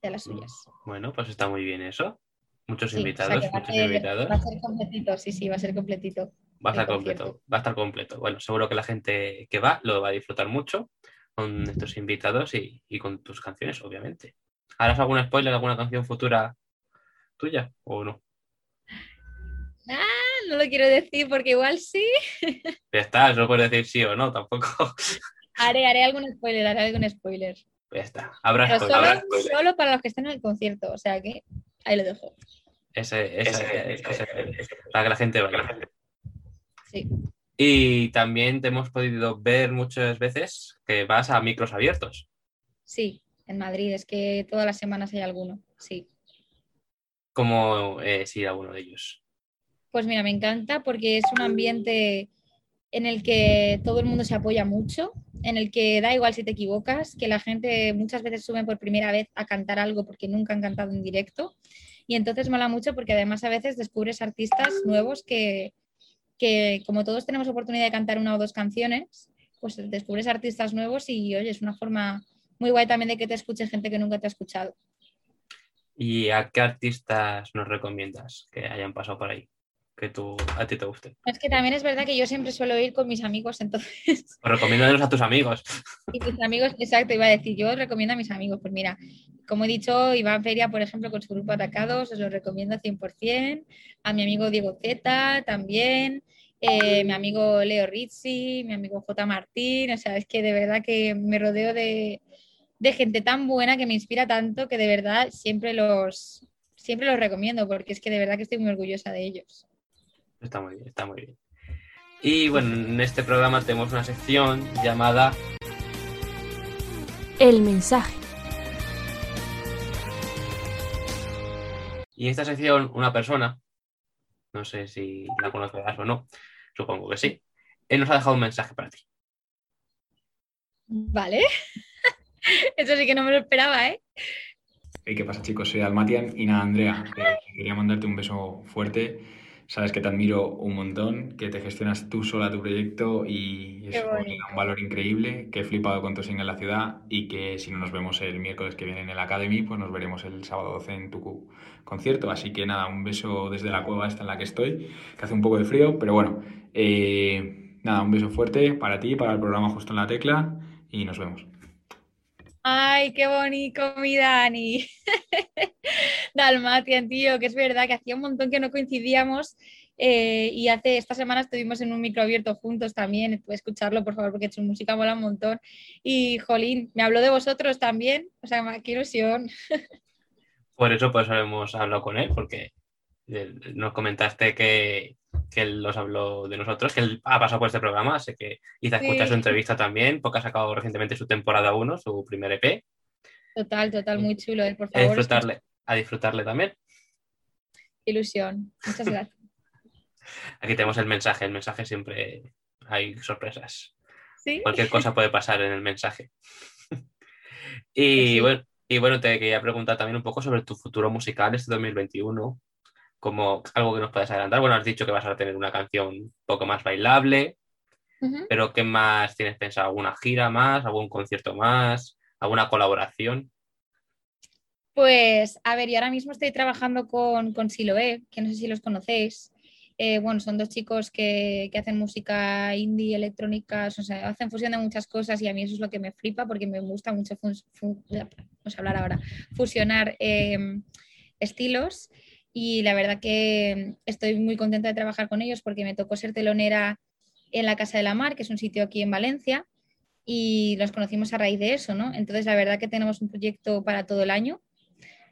de las suyas. Bueno, pues está muy bien eso. Muchos sí, invitados, o sea muchos ser, invitados. Va a ser completito, sí, sí, va a ser completito. Va a estar completo, va a estar completo. Bueno, seguro que la gente que va lo va a disfrutar mucho con estos invitados y, y con tus canciones, obviamente. ¿Harás algún spoiler de alguna canción futura tuya o no? Ah, no lo quiero decir porque igual sí. Ya está, no puedes decir sí o no tampoco. Haré, haré algún spoiler, haré algún spoiler. Ya está. Habrá Pero spoiler, solo, habrá spoiler. solo para los que estén en el concierto, o sea que ahí lo dejo. Ese, ese, ese, para que la gente vaya. Sí. Y también te hemos podido ver muchas veces que vas a micros abiertos. Sí, en Madrid, es que todas las semanas hay alguno, sí. ¿Cómo es ir a uno de ellos? Pues mira, me encanta porque es un ambiente en el que todo el mundo se apoya mucho, en el que da igual si te equivocas, que la gente muchas veces sube por primera vez a cantar algo porque nunca han cantado en directo. Y entonces mola mucho porque además a veces descubres artistas nuevos que, que como todos tenemos oportunidad de cantar una o dos canciones, pues descubres artistas nuevos y oye, es una forma muy guay también de que te escuche gente que nunca te ha escuchado. ¿Y a qué artistas nos recomiendas que hayan pasado por ahí? Que tú, a ti te guste. Es que también es verdad que yo siempre suelo ir con mis amigos, entonces. Pues recomiéndalos a tus amigos. Y mis amigos, exacto, iba a decir, yo recomiendo a mis amigos. Pues mira, como he dicho, Iván Feria, por ejemplo, con su grupo Atacados, os lo recomiendo 100%. A mi amigo Diego Zeta también. Eh, mi amigo Leo Rizzi, mi amigo J. Martín. O sea, es que de verdad que me rodeo de, de gente tan buena que me inspira tanto que de verdad siempre los, siempre los recomiendo porque es que de verdad que estoy muy orgullosa de ellos. Está muy bien, está muy bien. Y bueno, en este programa tenemos una sección llamada El mensaje. Y en esta sección, una persona, no sé si la conocerás o no, supongo que sí, él nos ha dejado un mensaje para ti. Vale. Eso sí que no me lo esperaba, ¿eh? Hey, ¿qué pasa, chicos? Soy Almatian y nada, Andrea, eh, quería mandarte un beso fuerte. Sabes que te admiro un montón, que te gestionas tú sola tu proyecto y da un valor increíble, que he flipado con tu single en la ciudad y que si no nos vemos el miércoles que viene en el Academy, pues nos veremos el sábado 12 en tu concierto. Así que nada, un beso desde la cueva esta en la que estoy, que hace un poco de frío, pero bueno, eh, nada, un beso fuerte para ti, para el programa Justo en la Tecla y nos vemos. Ay, qué bonito, mi Dani. Dalmatian, tío, que es verdad que hacía un montón que no coincidíamos eh, y hace esta semana estuvimos en un micro abierto juntos también. Puedes escucharlo, por favor, porque su música mola un montón. Y, Jolín, me habló de vosotros también. O sea, qué ilusión. Por eso, pues hemos hablado con él, porque nos comentaste que, que él nos habló de nosotros, que él ha pasado por este programa, sé que escuchar Sí. su entrevista también, porque ha sacado recientemente su temporada 1, su primer EP, Total, total, muy chulo, eh, por favor. disfrutarle, a disfrutarle también. Ilusión. Muchas gracias. Aquí tenemos el mensaje, el mensaje siempre hay sorpresas. Sí. Cualquier cosa puede pasar en el mensaje. y, Sí. bueno, y bueno, te quería preguntar también un poco sobre tu futuro musical este 2021, como algo que nos puedas adelantar. Bueno, has dicho que vas a tener una canción un poco más bailable, pero ¿qué más tienes pensado? ¿Alguna gira más? ¿Algún concierto más? ¿Alguna colaboración? Pues, a ver, y ahora mismo estoy trabajando con, con Siloé, que no sé si los conocéis. Eh, bueno, son dos chicos que, que hacen música indie, electrónica, o sea, hacen fusión de muchas cosas y a mí eso es lo que me flipa porque me gusta mucho vamos a hablar ahora, fusionar eh, estilos y la verdad que estoy muy contenta de trabajar con ellos porque me tocó ser telonera en la Casa de la Mar, que es un sitio aquí en Valencia, y los conocimos a raíz de eso, ¿no? Entonces, la verdad que tenemos un proyecto para todo el año.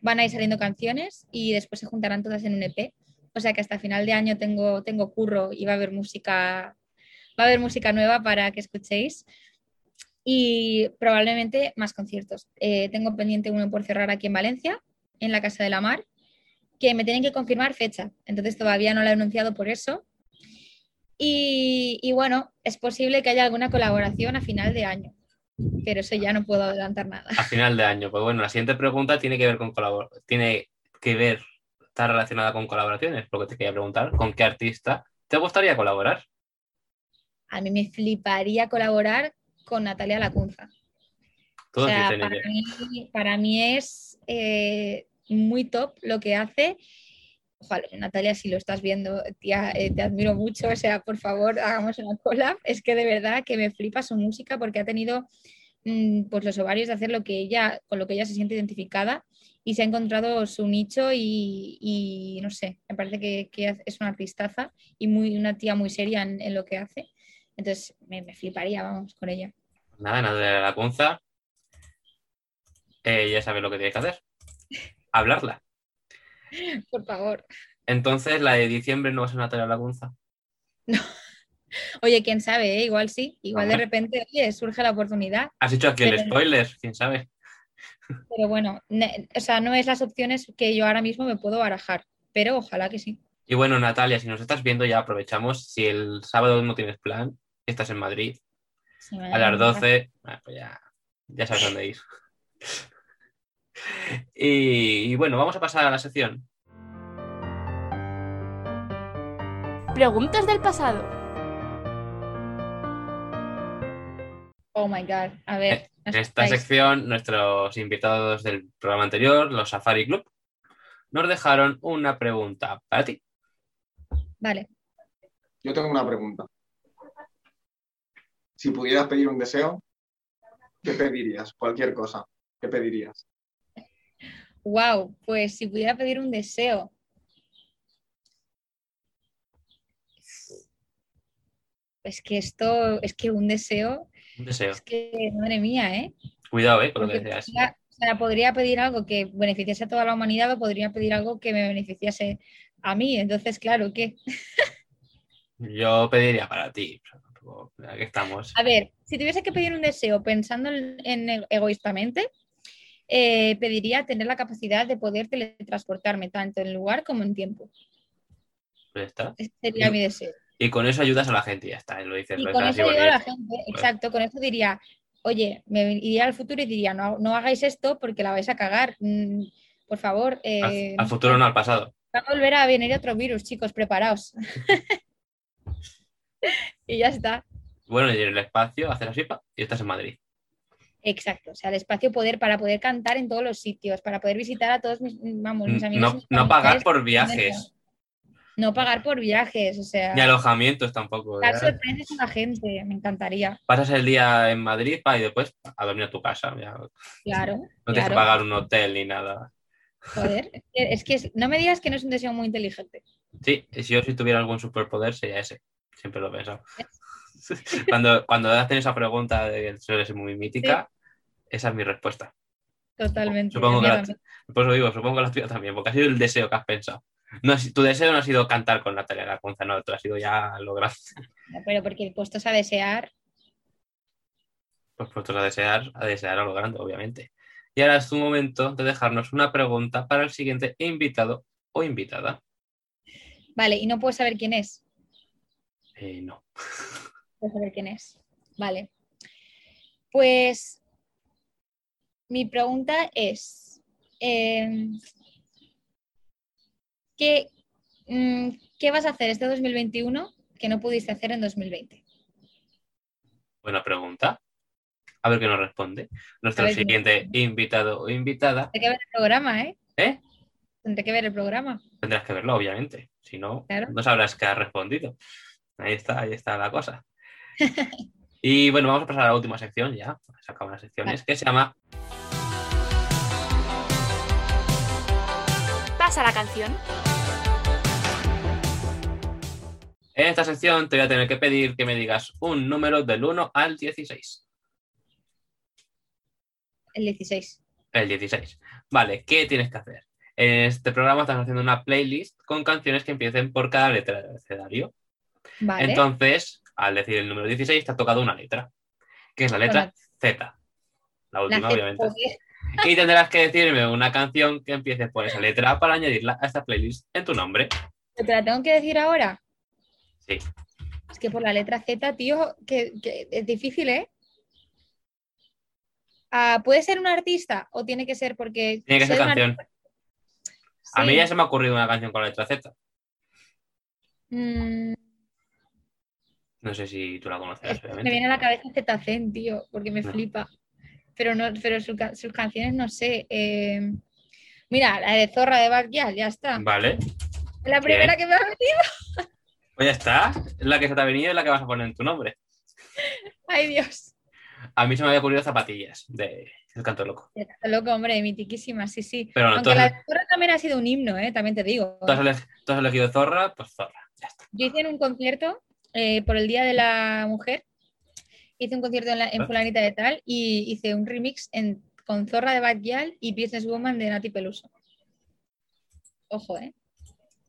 Van a ir saliendo canciones y después se juntarán todas en un EP. O sea que hasta final de año tengo, tengo curro y va a haber música, va a haber música nueva para que escuchéis. Y probablemente más conciertos. Eh, tengo pendiente uno por cerrar aquí en Valencia, en la Casa de la Mar, que me tienen que confirmar fecha. Entonces todavía no lo he anunciado por eso. Y bueno, es posible que haya alguna colaboración a final de año, pero eso ya no puedo adelantar nada. A final de año. Pues bueno, la siguiente pregunta tiene que ver con colabor tiene que ver, está relacionada con colaboraciones, porque te quería preguntar, ¿con qué artista te gustaría colaborar? A mí me fliparía colaborar con Natalia Lacunza. O sea, mí, para mí es eh, muy top lo que hace. Ojalá, Natalia, si lo estás viendo, tía, eh, te admiro mucho. O sea, por favor, hagamos una collab. Es que de verdad que me flipa su música porque ha tenido mm, pues los ovarios de hacer lo que ella, con lo que ella se siente identificada y se ha encontrado su nicho y, no sé, me parece que, es una artistaza y muy, una tía muy seria en, lo que hace. Entonces me, fliparía, vamos, con ella. Nada, Natalia Lacunza. Eh, ya sabes lo que tiene que hacer. Hablarla. Por favor. Entonces, la de diciembre no va a ser Natalia Lacunza. Oye, quién sabe, ¿eh? igual sí, igual de repente oye, surge la oportunidad, Has hecho aquí el spoiler, quién sabe. pero bueno, ne- o sea, no es las opciones que yo ahora mismo me puedo barajar, pero ojalá que sí. Y bueno, Natalia, si nos estás viendo, ya aprovechamos. Si el sábado no tienes plan, estás en Madrid, Sí, a las 12, ah, pues ya, ya sabes dónde ir. Y, y bueno, vamos a pasar a la sección. Preguntas del pasado. Oh my god, a ver. En esta sección, nuestros invitados del programa anterior, los Safari Club, nos dejaron una pregunta para ti. Vale, Yo tengo una pregunta. Si pudieras pedir un deseo, ¿qué pedirías? Cualquier cosa. ¿Qué pedirías? Wow, pues si pudiera pedir un deseo. Es que esto, es que un deseo, Un deseo. es que, madre mía, ¿eh? Cuidado, ¿eh? Con lo que deseas. podría, o sea, podría pedir algo que beneficiase a toda la humanidad o podría pedir algo que me beneficiase a mí. Entonces, claro, ¿qué? Yo pediría para ti. Aquí estamos. A ver, si tuviese que pedir un deseo pensando en, en egoístamente, eh, pediría tener la capacidad de poder teletransportarme tanto en lugar como en tiempo. Ya está. Ese sería mi deseo. Y con eso ayudas a la gente y ya está. y lo dices, Y lo con eso digo a la gente, exacto, con eso diría, oye, me iría al futuro y diría, no, no hagáis esto porque la vais a cagar. Mm, por favor, eh, Al, al futuro no al pasado. va a volver a venir otro virus, chicos, preparaos. y ya está. Bueno, y en el espacio haces así y estás en Madrid. Exacto, o sea, el espacio poder para poder cantar en todos los sitios, para poder visitar a todos mis, vamos, mis amigos. No, mis no pagar por viajes, No pagar por viajes, o sea, ni alojamientos tampoco. dar sorpresas a la gente, me encantaría. Pasas el día en Madrid pa, y después a dormir a tu casa. ya. No Claro, tienes que claro. pagar un hotel ni nada. Joder, es que, es es- no me digas que no es un deseo muy inteligente. Sí, si yo si tuviera algún superpoder sería ese. Siempre lo he pensado. Cuando, cuando hacen esa pregunta de que ser muy mítica, esa es mi respuesta. Totalmente. Supongo que la. Por eso digo, supongo que la tuya también, porque ha sido el deseo que has pensado. No, tu deseo no ha sido cantar con Natalia Lacunza, no, tú has sido ya lo grande. Pero porque puestos a desear, Pues puestos a desear, a desear a lo grande, obviamente. Y ahora es tu momento de dejarnos una pregunta para el siguiente invitado o invitada. vale, y no puedo saber quién es. Eh, no. Puedo saber quién es. Vale. Pues mi pregunta es, eh, ¿qué, mm, ¿qué vas a hacer este 2021 que no pudiste hacer en 2020? Buena pregunta. A ver qué nos responde. Nuestro qué siguiente invitado o invitada. Tendré que ver el programa, ¿eh? ¿Eh? Tendré que ver el programa. Tendrás que verlo, obviamente. Si no, Claro. no sabrás qué ha respondido. Ahí está, ahí está la cosa. y bueno, vamos a pasar a la última sección ya. Se acaban las secciones, que se llama Pasa la canción. En esta sección te voy a tener que pedir que me digas un número del 1 al 16. El 16. El 16. Vale, ¿qué tienes que hacer? En este programa estás haciendo una playlist con canciones que empiecen por cada letra del abecedario. Vale. Entonces, al decir el número 16, te ha tocado una letra, que es la letra Z. La última, obviamente. Y tendrás que decirme una canción que empiece por esa letra para añadirla a esta playlist en tu nombre. ¿Te la tengo que decir ahora? Sí. Es que por la letra Z, tío, que, que es difícil, ¿eh? Ah, ¿Puede ser un artista o tiene que ser porque... Tiene que ser canción. A mí ya se me ha ocurrido una canción con la letra Z. Mm, No sé si tú la conocerás, es que me viene a la cabeza Zetacen, tío, porque me No. flipa. Pero no, pero su sus canciones no sé. eh, Mira, la de Zorra de Backyard, ya está. Vale, Es la primera que me ha venido. pues ya está. Es la que se te ha venido y la que vas a poner en tu nombre. Ay, Dios. A mí se me había ocurrido zapatillas de El Canto Loco. Está loco, hombre, mitiquísima, sí, sí. Pero no, Aunque la de Zorra también ha sido un himno, ¿eh? También te digo. tú has ele- tú has elegido Zorra, pues Zorra. Ya está. Yo hice en un concierto eh, por el Día de la Mujer, hice un concierto en, la, en Ah. Fulanita de Tal y hice un remix en- con Zorra de Backyard y Businesswoman de Nati Peluso. Ojo, ¿eh?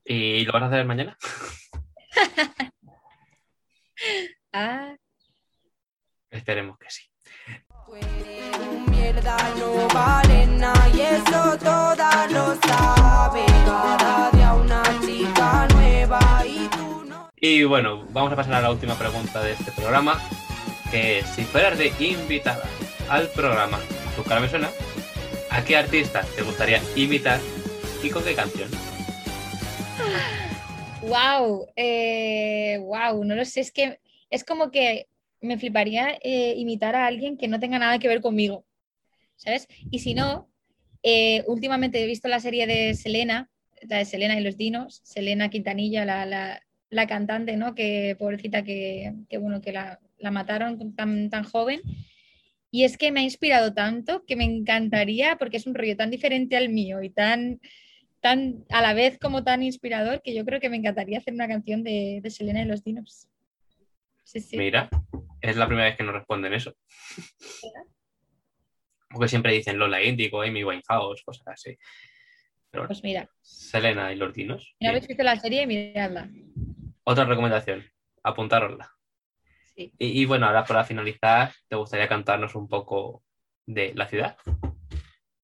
¿Y lo vas a hacer mañana? Ah, Esperemos que sí. Tú eres un mierda, no vale nada y eso todas lo saben. Cada Y bueno, vamos a pasar a la última pregunta de este programa, que es, si fueras de invitada al programa, tu cara me suena, ¿a qué artista te gustaría imitar y con qué canción? wow, eh, wow, no lo sé, es que es como que me fliparía eh, imitar a alguien que no tenga nada que ver conmigo, ¿sabes? Y si no, eh, últimamente he visto la serie de Selena, la de Selena y los Dinos, Selena Quintanilla, la, la- la cantante, ¿no? Que pobrecita que, que, bueno, que la, la mataron tan, tan joven. Y es que me ha inspirado tanto que me encantaría, porque es un rollo tan diferente al mío y tan, tan a la vez como tan inspirador, que yo creo que me encantaría hacer una canción de, de Selena y los Dinos. Sí, sí. Mira, es la primera vez que nos responden eso. Porque siempre dicen Lola Índigo, Amy Winehouse, cosas así. Pero Pues mira, Selena y los dinos. Bien. habéis visto la serie, miradla. Otra recomendación, apuntárosla. Sí. Y, y bueno, ahora para finalizar, ¿te gustaría cantarnos un poco de la ciudad?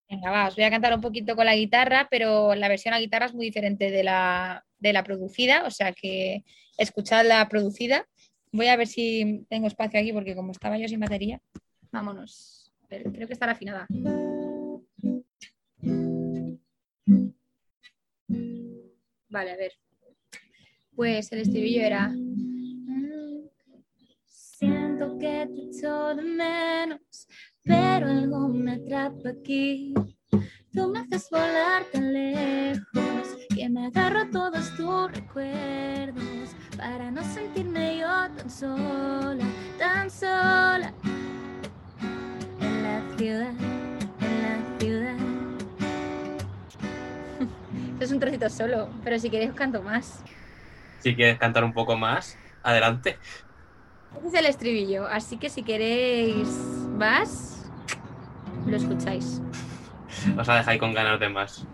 Venga, va, os voy a cantar un poquito con la guitarra, pero la versión a guitarra es muy diferente de la, de la producida, o sea que escuchad la producida. Voy a ver si tengo espacio aquí, porque como estaba yo sin batería, vámonos. Ver, creo que está la afinada. Vale, a ver. Pues el estribillo era. "Mm, Siento que te echo de menos, pero algo me atrapa aquí. Tú me haces volar tan lejos que me agarro todos tus recuerdos para no sentirme yo tan sola, tan sola. En la ciudad, en la ciudad. Esto es un trocito solo, pero si queréis os canto más. Si quieres cantar un poco más, adelante. Este es el estribillo, así que si queréis más, lo escucháis. Os ha dejado con ganas de más.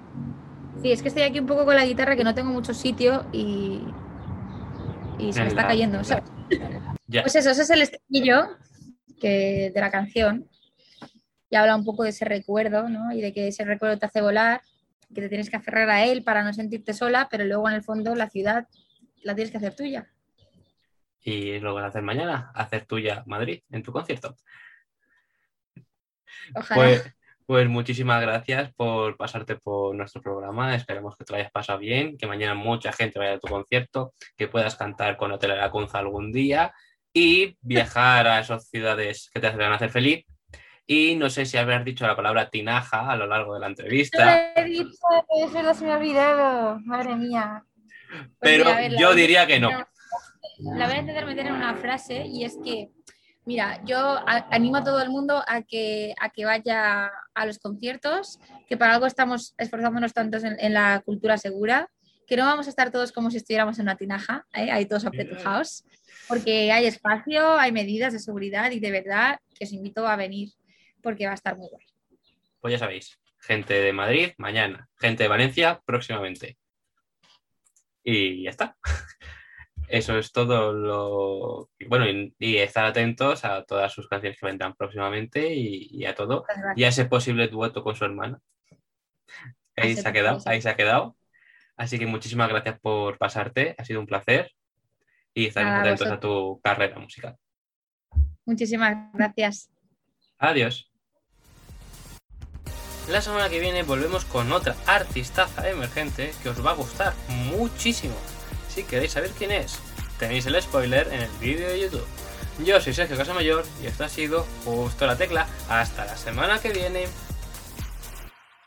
Sí, es que estoy aquí un poco con la guitarra que no tengo mucho sitio y, y se me está cayendo. Pues eso, ese es el estribillo que, de la canción. Y habla un poco de ese recuerdo, ¿no? Y de que ese recuerdo te hace volar, que te tienes que aferrar a él para no sentirte sola, pero luego en el fondo la ciudad la tienes que hacer tuya. Y lo vas a hacer mañana, hacer tuya Madrid en tu concierto. Ojalá. Pues, pues muchísimas gracias por pasarte por nuestro programa. Esperemos que te lo hayas pasado bien, que mañana mucha gente vaya a tu concierto, que puedas cantar con Hotel Aracunza algún día y viajar a esas ciudades que te van a hacer feliz. Y no sé si habrás dicho la palabra tinaja a lo largo de la entrevista, He dicho, eso no se me ha olvidado, madre mía. Pues pero mira, yo diría que no. La voy a intentar meter en una frase y es que, mira, yo animo a todo el mundo a que, a que vaya a los conciertos, que para algo estamos esforzándonos tantos en, en la cultura segura, que no vamos a estar todos como si estuviéramos en una tinaja, ¿eh? ahí todos apretujados, porque hay espacio, hay medidas de seguridad y de verdad que os invito a venir porque va a estar muy guay. Pues ya sabéis, gente de Madrid mañana, gente de Valencia próximamente. Y ya está. Eso es todo lo... Bueno, y, y estar atentos a todas sus canciones que vendrán próximamente y, y a todo. Gracias. Y a ese posible dueto con su hermana. Ahí se ha quedado, ahí se ha quedado. Así que muchísimas gracias por pasarte, ha sido un placer. Y estaremos atentos a tu carrera musical. Muchísimas gracias. Adiós. La semana que viene volvemos con otra artistaza emergente que os va a gustar muchísimo. Si queréis saber quién es, tenéis el spoiler en el vídeo de YouTube. Yo soy Sergio Casamayor y esto ha sido Justo la Tecla. Hasta la semana que viene.